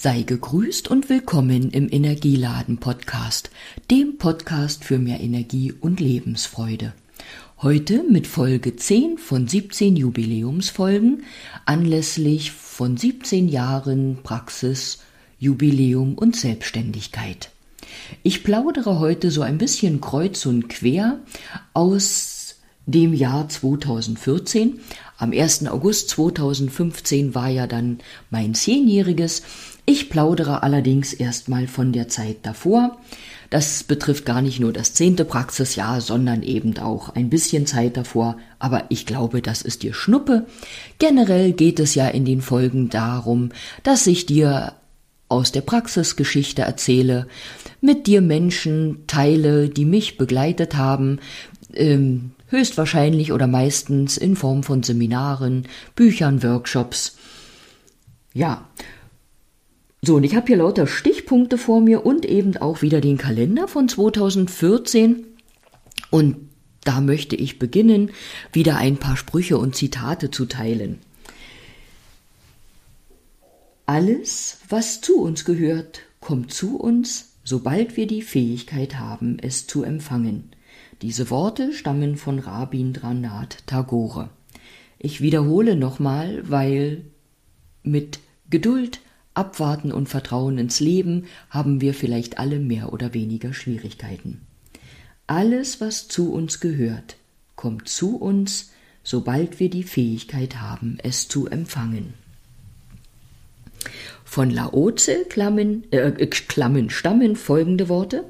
Sei gegrüßt und willkommen im Energieladen Podcast, dem Podcast für mehr Energie und Lebensfreude. Heute mit Folge 10 von 17 Jubiläumsfolgen anlässlich von 17 Jahren Praxis, Jubiläum und Selbstständigkeit. Ich plaudere heute so ein bisschen kreuz und quer aus dem Jahr 2014. Am 1. August 2015 war ja dann mein zehnjähriges ich plaudere allerdings erstmal von der Zeit davor. Das betrifft gar nicht nur das zehnte Praxisjahr, sondern eben auch ein bisschen Zeit davor. Aber ich glaube, das ist dir Schnuppe. Generell geht es ja in den Folgen darum, dass ich dir aus der Praxisgeschichte erzähle, mit dir Menschen teile, die mich begleitet haben, ähm, höchstwahrscheinlich oder meistens in Form von Seminaren, Büchern, Workshops. Ja, so, und ich habe hier lauter Stichpunkte vor mir und eben auch wieder den Kalender von 2014. Und da möchte ich beginnen, wieder ein paar Sprüche und Zitate zu teilen. Alles, was zu uns gehört, kommt zu uns, sobald wir die Fähigkeit haben, es zu empfangen. Diese Worte stammen von Rabindranath Tagore. Ich wiederhole nochmal, weil mit Geduld, Abwarten und Vertrauen ins Leben haben wir vielleicht alle mehr oder weniger Schwierigkeiten. Alles, was zu uns gehört, kommt zu uns, sobald wir die Fähigkeit haben, es zu empfangen. Von Laoze Klammen, äh, Klammen stammen folgende Worte.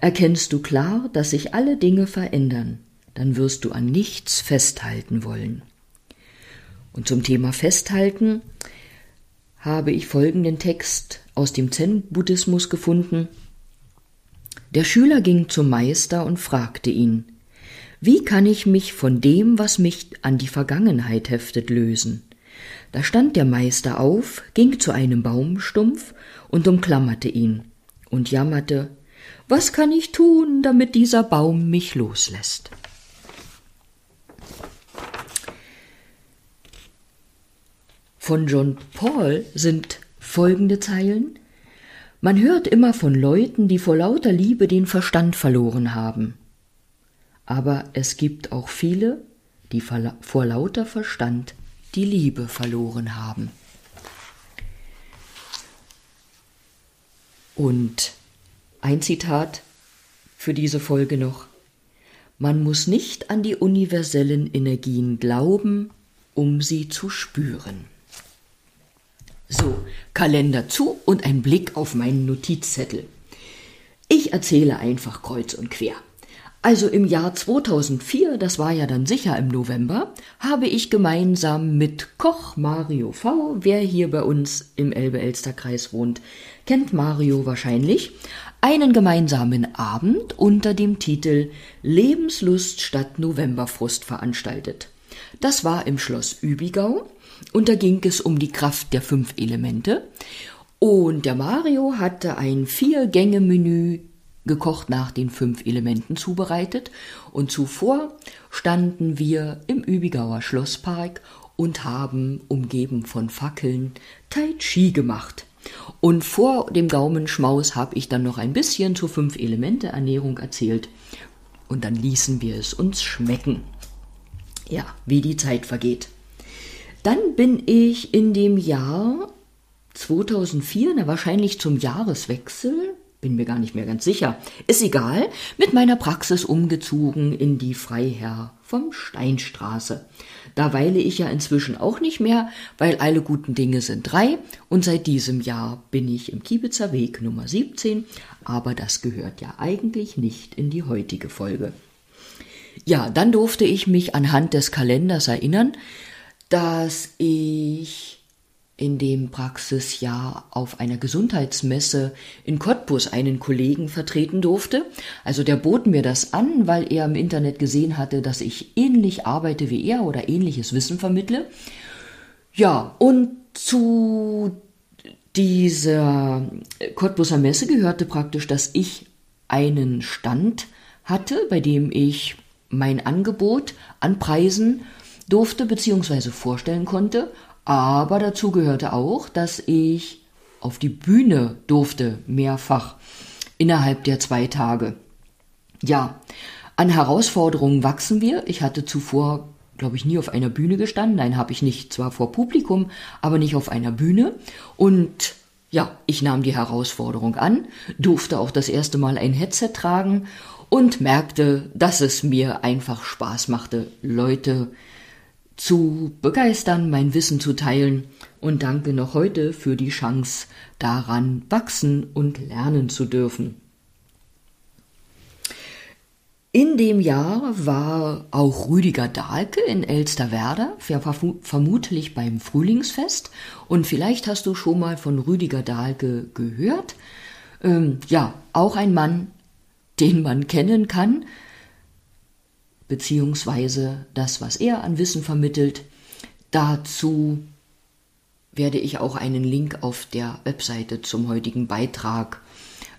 Erkennst du klar, dass sich alle Dinge verändern, dann wirst du an nichts festhalten wollen. Und zum Thema Festhalten habe ich folgenden Text aus dem Zen-Buddhismus gefunden. Der Schüler ging zum Meister und fragte ihn, wie kann ich mich von dem, was mich an die Vergangenheit heftet, lösen? Da stand der Meister auf, ging zu einem Baumstumpf und umklammerte ihn und jammerte, was kann ich tun, damit dieser Baum mich loslässt? Von John Paul sind folgende Zeilen Man hört immer von Leuten, die vor lauter Liebe den Verstand verloren haben. Aber es gibt auch viele, die vor lauter Verstand die Liebe verloren haben. Und ein Zitat für diese Folge noch. Man muss nicht an die universellen Energien glauben, um sie zu spüren. So, Kalender zu und ein Blick auf meinen Notizzettel. Ich erzähle einfach kreuz und quer. Also im Jahr 2004, das war ja dann sicher im November, habe ich gemeinsam mit Koch Mario V, wer hier bei uns im Elbe-Elster-Kreis wohnt, kennt Mario wahrscheinlich, einen gemeinsamen Abend unter dem Titel Lebenslust statt Novemberfrust veranstaltet. Das war im Schloss Übigau und da ging es um die Kraft der fünf Elemente. Und der Mario hatte ein Vier-Gänge-Menü gekocht nach den fünf Elementen zubereitet. Und zuvor standen wir im Übigauer Schlosspark und haben, umgeben von Fackeln, Tai Chi gemacht. Und vor dem Gaumenschmaus habe ich dann noch ein bisschen zur Fünf-Elemente-Ernährung erzählt. Und dann ließen wir es uns schmecken. Ja, wie die Zeit vergeht. Dann bin ich in dem Jahr 2004, na wahrscheinlich zum Jahreswechsel, bin mir gar nicht mehr ganz sicher, ist egal, mit meiner Praxis umgezogen in die Freiherr vom Steinstraße. Da weile ich ja inzwischen auch nicht mehr, weil alle guten Dinge sind drei und seit diesem Jahr bin ich im Kiebitzer Weg Nummer 17, aber das gehört ja eigentlich nicht in die heutige Folge. Ja, dann durfte ich mich anhand des Kalenders erinnern, dass ich in dem Praxisjahr auf einer Gesundheitsmesse in Cottbus einen Kollegen vertreten durfte. Also der bot mir das an, weil er im Internet gesehen hatte, dass ich ähnlich arbeite wie er oder ähnliches Wissen vermittle. Ja, und zu dieser Cottbuser Messe gehörte praktisch, dass ich einen Stand hatte, bei dem ich mein Angebot an Preisen durfte bzw. vorstellen konnte, aber dazu gehörte auch, dass ich auf die Bühne durfte, mehrfach innerhalb der zwei Tage. Ja, an Herausforderungen wachsen wir. Ich hatte zuvor, glaube ich, nie auf einer Bühne gestanden. Nein, habe ich nicht. Zwar vor Publikum, aber nicht auf einer Bühne. Und ja, ich nahm die Herausforderung an, durfte auch das erste Mal ein Headset tragen und merkte, dass es mir einfach Spaß machte, Leute zu begeistern, mein Wissen zu teilen und danke noch heute für die Chance, daran wachsen und lernen zu dürfen. In dem Jahr war auch Rüdiger Dahlke in Elsterwerda, vermutlich beim Frühlingsfest. Und vielleicht hast du schon mal von Rüdiger Dahlke gehört. Ähm, ja, auch ein Mann, den man kennen kann, beziehungsweise das, was er an Wissen vermittelt. Dazu werde ich auch einen Link auf der Webseite zum heutigen Beitrag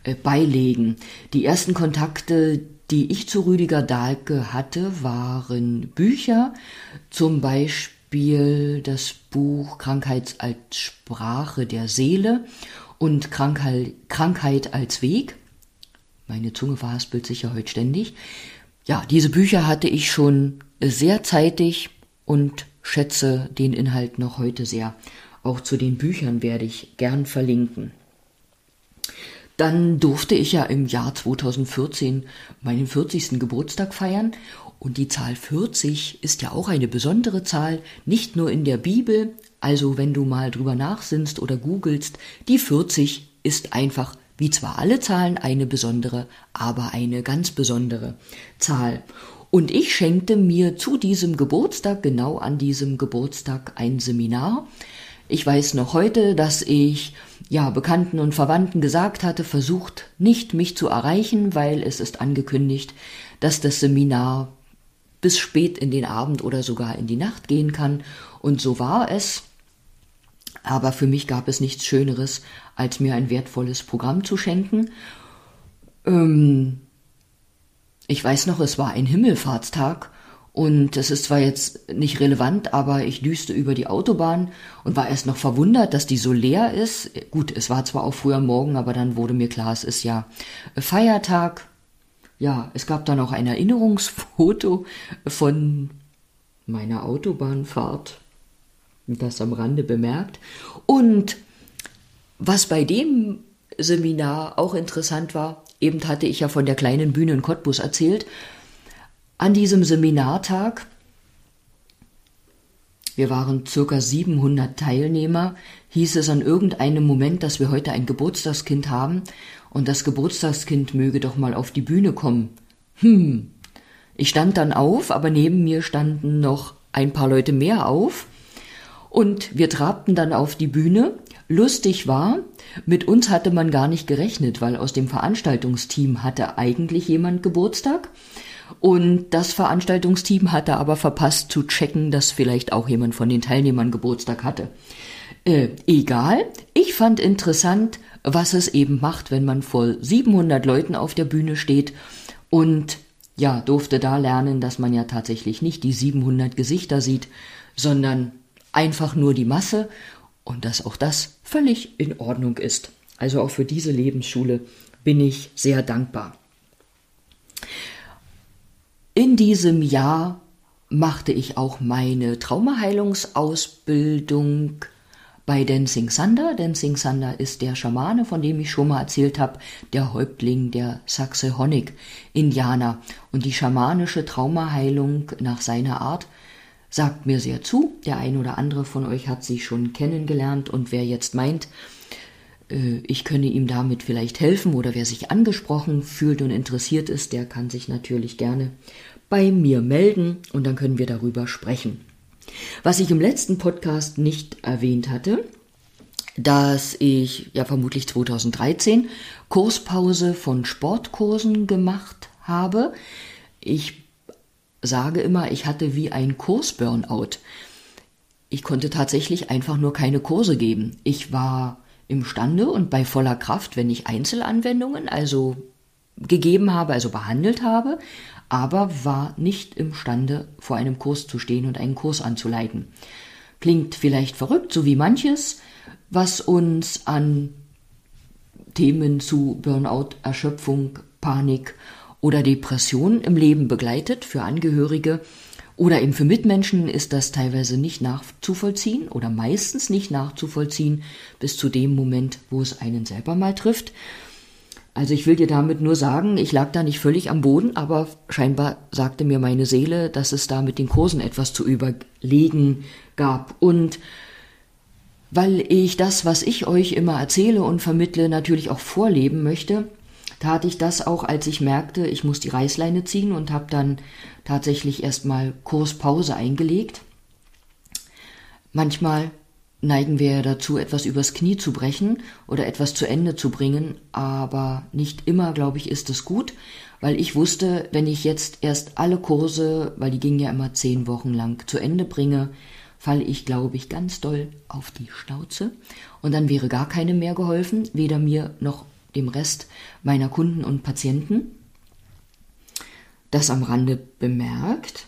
äh, beilegen. Die ersten Kontakte, die ich zu Rüdiger Dahlke hatte, waren Bücher, zum Beispiel das Buch Krankheit als Sprache der Seele und Krankheit als Weg. Meine Zunge verhaspelt sich ja heute ständig. Ja, diese Bücher hatte ich schon sehr zeitig und schätze den Inhalt noch heute sehr. Auch zu den Büchern werde ich gern verlinken. Dann durfte ich ja im Jahr 2014 meinen 40. Geburtstag feiern und die Zahl 40 ist ja auch eine besondere Zahl, nicht nur in der Bibel, also wenn du mal drüber nachsinnst oder googelst, die 40 ist einfach wie zwar alle Zahlen eine besondere, aber eine ganz besondere Zahl. Und ich schenkte mir zu diesem Geburtstag, genau an diesem Geburtstag, ein Seminar, ich weiß noch heute, dass ich ja Bekannten und Verwandten gesagt hatte, versucht nicht mich zu erreichen, weil es ist angekündigt, dass das Seminar bis spät in den Abend oder sogar in die Nacht gehen kann. Und so war es. Aber für mich gab es nichts Schöneres, als mir ein wertvolles Programm zu schenken. Ähm, ich weiß noch, es war ein Himmelfahrtstag und es ist zwar jetzt nicht relevant, aber ich düste über die Autobahn und war erst noch verwundert, dass die so leer ist. Gut, es war zwar auch früher Morgen, aber dann wurde mir klar, es ist ja Feiertag. Ja, es gab dann auch ein Erinnerungsfoto von meiner Autobahnfahrt. Das am Rande bemerkt. Und was bei dem Seminar auch interessant war, eben hatte ich ja von der kleinen Bühne in Cottbus erzählt, an diesem Seminartag, wir waren circa 700 Teilnehmer, hieß es an irgendeinem Moment, dass wir heute ein Geburtstagskind haben und das Geburtstagskind möge doch mal auf die Bühne kommen. Hm. Ich stand dann auf, aber neben mir standen noch ein paar Leute mehr auf und wir trabten dann auf die Bühne. Lustig war, mit uns hatte man gar nicht gerechnet, weil aus dem Veranstaltungsteam hatte eigentlich jemand Geburtstag. Und das Veranstaltungsteam hatte aber verpasst zu checken, dass vielleicht auch jemand von den Teilnehmern Geburtstag hatte. Äh, egal. Ich fand interessant, was es eben macht, wenn man vor 700 Leuten auf der Bühne steht und ja, durfte da lernen, dass man ja tatsächlich nicht die 700 Gesichter sieht, sondern einfach nur die Masse und dass auch das völlig in Ordnung ist. Also auch für diese Lebensschule bin ich sehr dankbar. In diesem Jahr machte ich auch meine Traumaheilungsausbildung bei Dancing Sander. Dancing Sander ist der Schamane, von dem ich schon mal erzählt habe, der Häuptling der Saxe-Honig-Indianer. Und die schamanische Traumaheilung nach seiner Art sagt mir sehr zu. Der ein oder andere von euch hat sie schon kennengelernt und wer jetzt meint, äh, ich könne ihm damit vielleicht helfen oder wer sich angesprochen fühlt und interessiert ist, der kann sich natürlich gerne bei mir melden und dann können wir darüber sprechen. Was ich im letzten Podcast nicht erwähnt hatte, dass ich ja vermutlich 2013 Kurspause von Sportkursen gemacht habe. Ich sage immer, ich hatte wie ein Kursburnout. Ich konnte tatsächlich einfach nur keine Kurse geben. Ich war imstande und bei voller Kraft, wenn ich Einzelanwendungen also gegeben habe, also behandelt habe, aber war nicht imstande, vor einem Kurs zu stehen und einen Kurs anzuleiten. Klingt vielleicht verrückt, so wie manches, was uns an Themen zu Burnout, Erschöpfung, Panik oder Depression im Leben begleitet für Angehörige oder eben für Mitmenschen ist das teilweise nicht nachzuvollziehen oder meistens nicht nachzuvollziehen bis zu dem Moment, wo es einen selber mal trifft. Also ich will dir damit nur sagen, ich lag da nicht völlig am Boden, aber scheinbar sagte mir meine Seele, dass es da mit den Kursen etwas zu überlegen gab. Und weil ich das, was ich euch immer erzähle und vermittle, natürlich auch vorleben möchte, tat ich das auch, als ich merkte, ich muss die Reißleine ziehen und habe dann tatsächlich erstmal Kurspause eingelegt. Manchmal neigen wir ja dazu, etwas übers Knie zu brechen oder etwas zu Ende zu bringen, aber nicht immer, glaube ich, ist es gut, weil ich wusste, wenn ich jetzt erst alle Kurse, weil die gingen ja immer zehn Wochen lang, zu Ende bringe, falle ich, glaube ich, ganz doll auf die Schnauze und dann wäre gar keine mehr geholfen, weder mir noch dem Rest meiner Kunden und Patienten. Das am Rande bemerkt.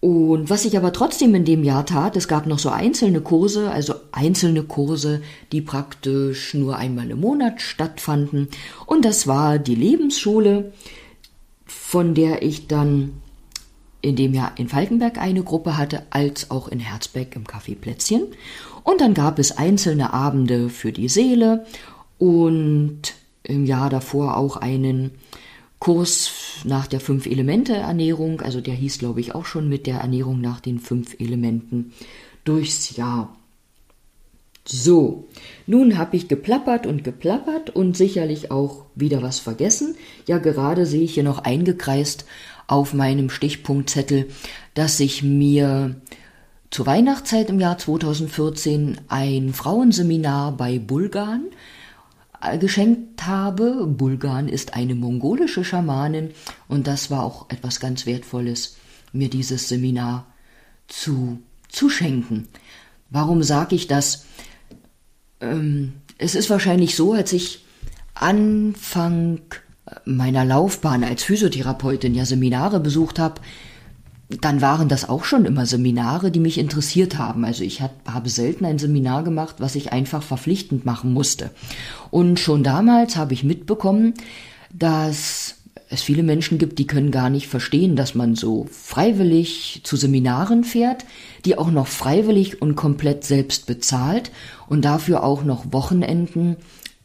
Und was ich aber trotzdem in dem Jahr tat, es gab noch so einzelne Kurse, also einzelne Kurse, die praktisch nur einmal im Monat stattfanden. Und das war die Lebensschule, von der ich dann in dem Jahr in Falkenberg eine Gruppe hatte, als auch in Herzberg im Café Plätzchen. Und dann gab es einzelne Abende für die Seele und im Jahr davor auch einen Kurs nach der Fünf-Elemente-Ernährung, also der hieß, glaube ich, auch schon mit der Ernährung nach den fünf Elementen durchs Jahr. So, nun habe ich geplappert und geplappert und sicherlich auch wieder was vergessen. Ja, gerade sehe ich hier noch eingekreist auf meinem Stichpunktzettel, dass ich mir zur Weihnachtszeit im Jahr 2014 ein Frauenseminar bei Bulgan geschenkt habe. Bulgan ist eine mongolische Schamanin und das war auch etwas ganz Wertvolles, mir dieses Seminar zu, zu schenken. Warum sage ich das? Ähm, es ist wahrscheinlich so, als ich Anfang meiner Laufbahn als Physiotherapeutin ja Seminare besucht habe, dann waren das auch schon immer Seminare, die mich interessiert haben. Also ich hab, habe selten ein Seminar gemacht, was ich einfach verpflichtend machen musste. Und schon damals habe ich mitbekommen, dass es viele Menschen gibt, die können gar nicht verstehen, dass man so freiwillig zu Seminaren fährt, die auch noch freiwillig und komplett selbst bezahlt und dafür auch noch Wochenenden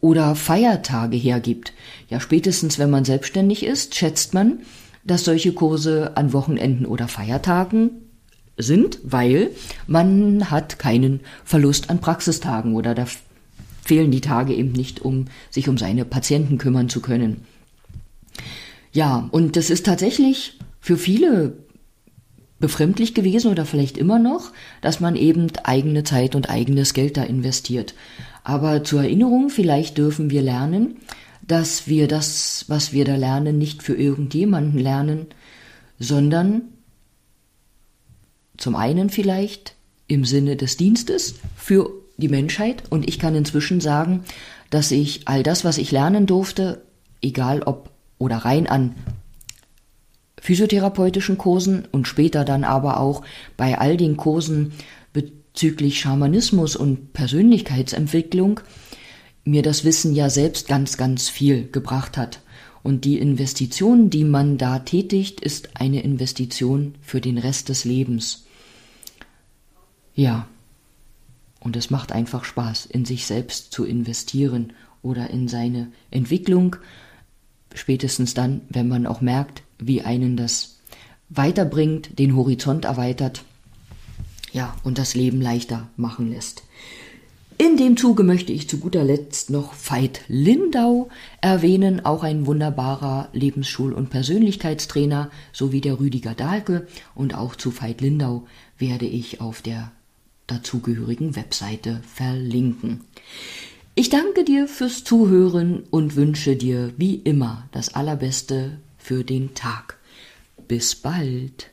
oder Feiertage hergibt. Ja, spätestens wenn man selbstständig ist, schätzt man, dass solche Kurse an Wochenenden oder Feiertagen sind, weil man hat keinen Verlust an Praxistagen oder da fehlen die Tage eben nicht, um sich um seine Patienten kümmern zu können. Ja, und das ist tatsächlich für viele befremdlich gewesen oder vielleicht immer noch, dass man eben eigene Zeit und eigenes Geld da investiert. Aber zur Erinnerung, vielleicht dürfen wir lernen, dass wir das, was wir da lernen, nicht für irgendjemanden lernen, sondern zum einen vielleicht im Sinne des Dienstes für die Menschheit. Und ich kann inzwischen sagen, dass ich all das, was ich lernen durfte, egal ob oder rein an physiotherapeutischen Kursen und später dann aber auch bei all den Kursen bezüglich Schamanismus und Persönlichkeitsentwicklung, mir das Wissen ja selbst ganz, ganz viel gebracht hat. Und die Investition, die man da tätigt, ist eine Investition für den Rest des Lebens. Ja. Und es macht einfach Spaß, in sich selbst zu investieren oder in seine Entwicklung, spätestens dann, wenn man auch merkt, wie einen das weiterbringt, den Horizont erweitert, ja, und das Leben leichter machen lässt. In dem Zuge möchte ich zu guter Letzt noch Veit Lindau erwähnen, auch ein wunderbarer Lebensschul- und Persönlichkeitstrainer, sowie der Rüdiger Dahlke. Und auch zu Veit Lindau werde ich auf der dazugehörigen Webseite verlinken. Ich danke dir fürs Zuhören und wünsche dir wie immer das Allerbeste für den Tag. Bis bald.